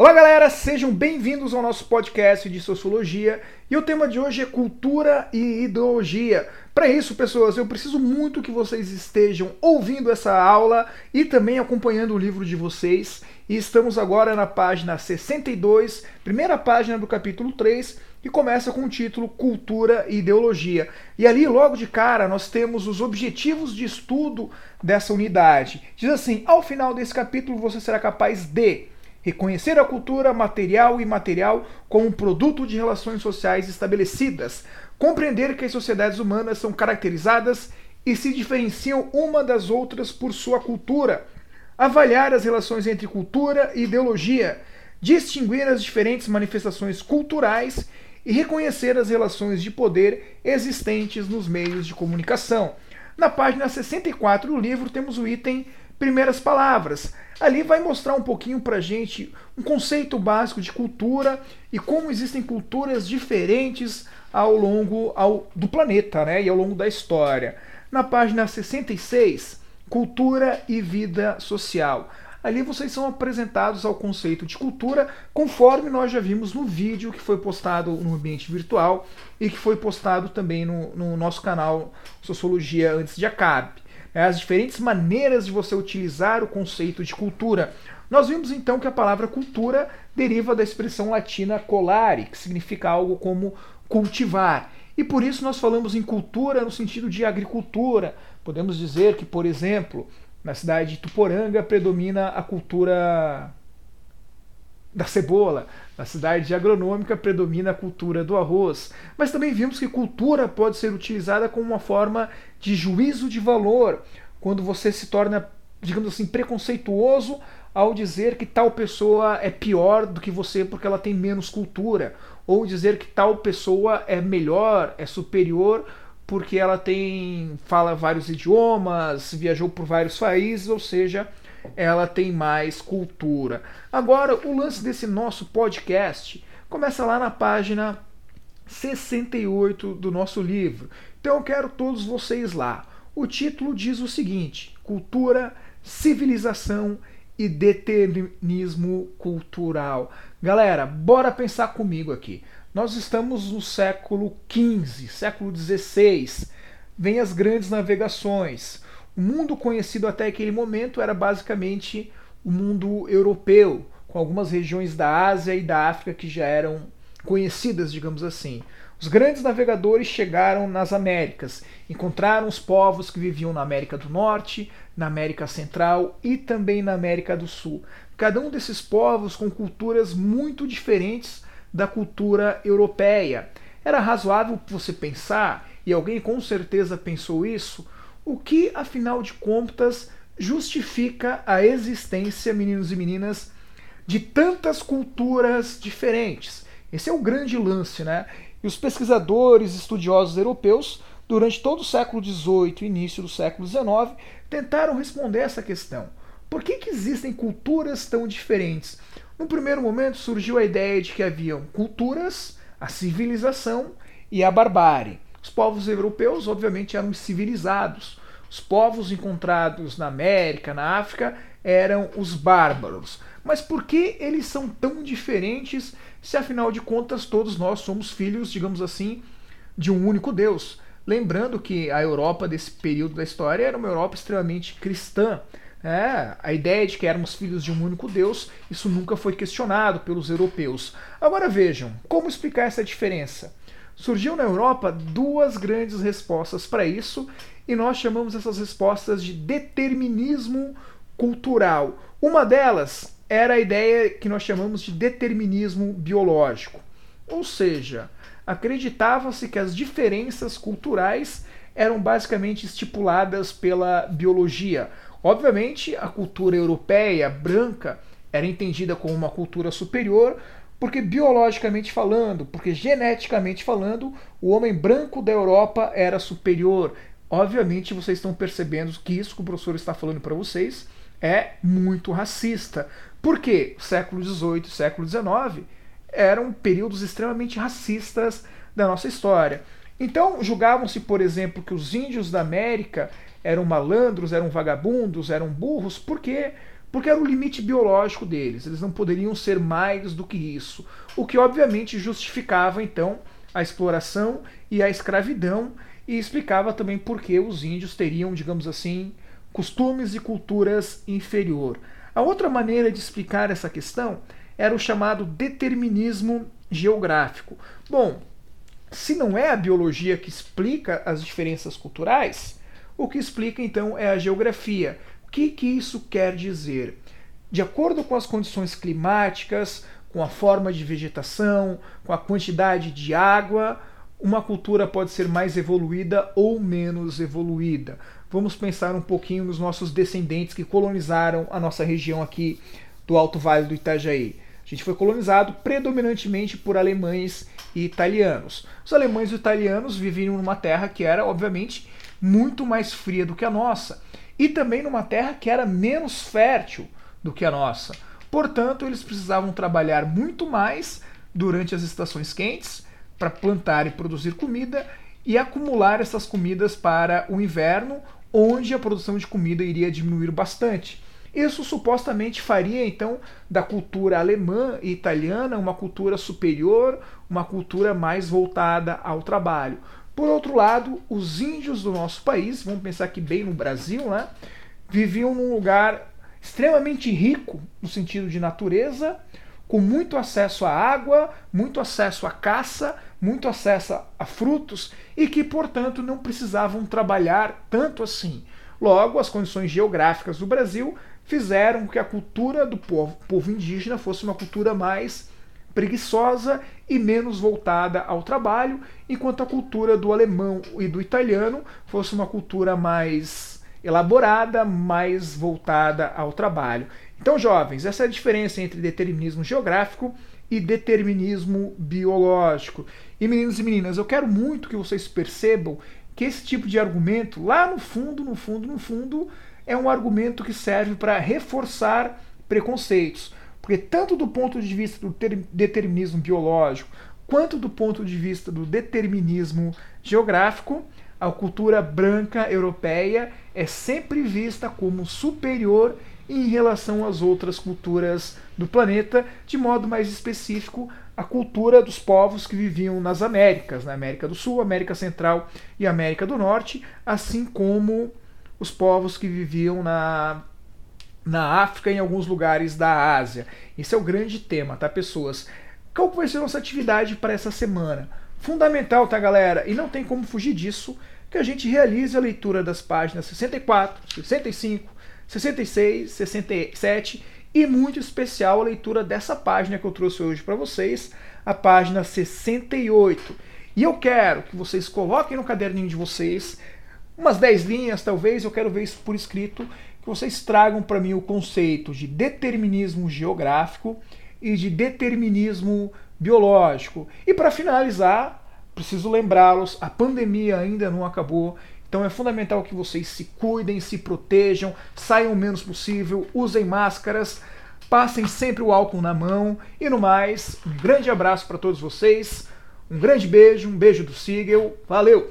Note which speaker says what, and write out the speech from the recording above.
Speaker 1: Olá, galera, sejam bem-vindos ao nosso podcast de sociologia e o tema de hoje é cultura e ideologia. Para isso, pessoas, eu preciso muito que vocês estejam ouvindo essa aula e também acompanhando o livro de vocês. E estamos agora na página 62, primeira página do capítulo 3, que começa com o título Cultura e Ideologia. E ali, logo de cara, nós temos os objetivos de estudo dessa unidade. Diz assim: ao final desse capítulo, você será capaz de Reconhecer a cultura material e imaterial como um produto de relações sociais estabelecidas. Compreender que as sociedades humanas são caracterizadas e se diferenciam uma das outras por sua cultura. Avaliar as relações entre cultura e ideologia. Distinguir as diferentes manifestações culturais e reconhecer as relações de poder existentes nos meios de comunicação. Na página 64 do livro temos o item Primeiras Palavras. Ali vai mostrar um pouquinho para gente um conceito básico de cultura e como existem culturas diferentes ao longo ao, do planeta né, e ao longo da história. Na página 66, Cultura e Vida Social. Ali vocês são apresentados ao conceito de cultura, conforme nós já vimos no vídeo que foi postado no ambiente virtual e que foi postado também no, no nosso canal Sociologia Antes de Acabe. É, as diferentes maneiras de você utilizar o conceito de cultura. Nós vimos então que a palavra cultura deriva da expressão latina colare, que significa algo como cultivar. E por isso nós falamos em cultura no sentido de agricultura. Podemos dizer que, por exemplo, na cidade de Tuporanga predomina a cultura da cebola. Na cidade agronômica predomina a cultura do arroz. Mas também vimos que cultura pode ser utilizada como uma forma de juízo de valor, quando você se torna, digamos assim, preconceituoso ao dizer que tal pessoa é pior do que você porque ela tem menos cultura, ou dizer que tal pessoa é melhor, é superior porque ela tem fala vários idiomas, viajou por vários países, ou seja, ela tem mais cultura. Agora, o lance desse nosso podcast começa lá na página 68 do nosso livro. Então eu quero todos vocês lá. O título diz o seguinte: Cultura, Civilização e Determinismo Cultural. Galera, bora pensar comigo aqui. Nós estamos no século XV, século XVI. Vem as grandes navegações. O mundo conhecido até aquele momento era basicamente o mundo europeu, com algumas regiões da Ásia e da África que já eram conhecidas, digamos assim. Os grandes navegadores chegaram nas Américas, encontraram os povos que viviam na América do Norte, na América Central e também na América do Sul. Cada um desses povos com culturas muito diferentes da cultura europeia. Era razoável você pensar, e alguém com certeza pensou isso, o que, afinal de contas, justifica a existência, meninos e meninas, de tantas culturas diferentes? Esse é o grande lance, né? E os pesquisadores estudiosos europeus, durante todo o século XVIII e início do século XIX, tentaram responder essa questão. Por que, que existem culturas tão diferentes? No primeiro momento surgiu a ideia de que haviam culturas, a civilização e a barbárie. Os povos europeus, obviamente, eram civilizados. Os povos encontrados na América, na África, eram os bárbaros. Mas por que eles são tão diferentes se afinal de contas todos nós somos filhos, digamos assim, de um único Deus? Lembrando que a Europa desse período da história era uma Europa extremamente cristã. É, a ideia de que éramos filhos de um único Deus, isso nunca foi questionado pelos europeus. Agora vejam, como explicar essa diferença? Surgiu na Europa duas grandes respostas para isso, e nós chamamos essas respostas de determinismo cultural. Uma delas era a ideia que nós chamamos de determinismo biológico. Ou seja, acreditava-se que as diferenças culturais eram basicamente estipuladas pela biologia. Obviamente, a cultura europeia branca era entendida como uma cultura superior, porque biologicamente falando, porque geneticamente falando, o homem branco da Europa era superior. Obviamente vocês estão percebendo que isso que o professor está falando para vocês é muito racista. Por quê? O século XVIII século XIX eram períodos extremamente racistas da nossa história. Então julgavam-se, por exemplo, que os índios da América eram malandros, eram vagabundos, eram burros, por quê? Porque era o limite biológico deles, eles não poderiam ser mais do que isso, o que obviamente justificava então a exploração e a escravidão e explicava também por que os índios teriam, digamos assim, costumes e culturas inferior. A outra maneira de explicar essa questão era o chamado determinismo geográfico. Bom, se não é a biologia que explica as diferenças culturais, o que explica então é a geografia. Que, que isso quer dizer? De acordo com as condições climáticas, com a forma de vegetação, com a quantidade de água, uma cultura pode ser mais evoluída ou menos evoluída. Vamos pensar um pouquinho nos nossos descendentes que colonizaram a nossa região aqui do Alto Vale do Itajaí. A gente foi colonizado predominantemente por alemães e italianos. Os alemães e italianos viviam numa terra que era, obviamente, muito mais fria do que a nossa e também numa terra que era menos fértil do que a nossa. Portanto, eles precisavam trabalhar muito mais durante as estações quentes para plantar e produzir comida e acumular essas comidas para o inverno, onde a produção de comida iria diminuir bastante. Isso supostamente faria então da cultura alemã e italiana uma cultura superior, uma cultura mais voltada ao trabalho. Por outro lado, os índios do nosso país, vamos pensar aqui bem no Brasil, né, viviam num lugar extremamente rico no sentido de natureza, com muito acesso à água, muito acesso à caça, muito acesso a frutos e que, portanto, não precisavam trabalhar tanto assim. Logo, as condições geográficas do Brasil fizeram que a cultura do povo, povo indígena fosse uma cultura mais preguiçosa e menos voltada ao trabalho, enquanto a cultura do alemão e do italiano fosse uma cultura mais elaborada, mais voltada ao trabalho. Então, jovens, essa é a diferença entre determinismo geográfico e determinismo biológico. E meninos e meninas, eu quero muito que vocês percebam que esse tipo de argumento, lá no fundo, no fundo, no fundo, é um argumento que serve para reforçar preconceitos. Porque tanto do ponto de vista do determinismo biológico, quanto do ponto de vista do determinismo geográfico, a cultura branca europeia é sempre vista como superior em relação às outras culturas do planeta, de modo mais específico, a cultura dos povos que viviam nas Américas, na América do Sul, América Central e América do Norte, assim como os povos que viviam na, na África e em alguns lugares da Ásia. Esse é o grande tema, tá, pessoas? Qual vai ser a nossa atividade para essa semana? Fundamental, tá, galera? E não tem como fugir disso, que a gente realize a leitura das páginas 64, 65, 66, 67 e muito especial a leitura dessa página que eu trouxe hoje para vocês, a página 68. E eu quero que vocês coloquem no caderninho de vocês umas 10 linhas, talvez, eu quero ver isso por escrito, que vocês tragam para mim o conceito de determinismo geográfico e de determinismo biológico. E para finalizar, preciso lembrá-los, a pandemia ainda não acabou, então é fundamental que vocês se cuidem, se protejam, saiam o menos possível, usem máscaras, passem sempre o álcool na mão e no mais, um grande abraço para todos vocês, um grande beijo, um beijo do Siegel, valeu!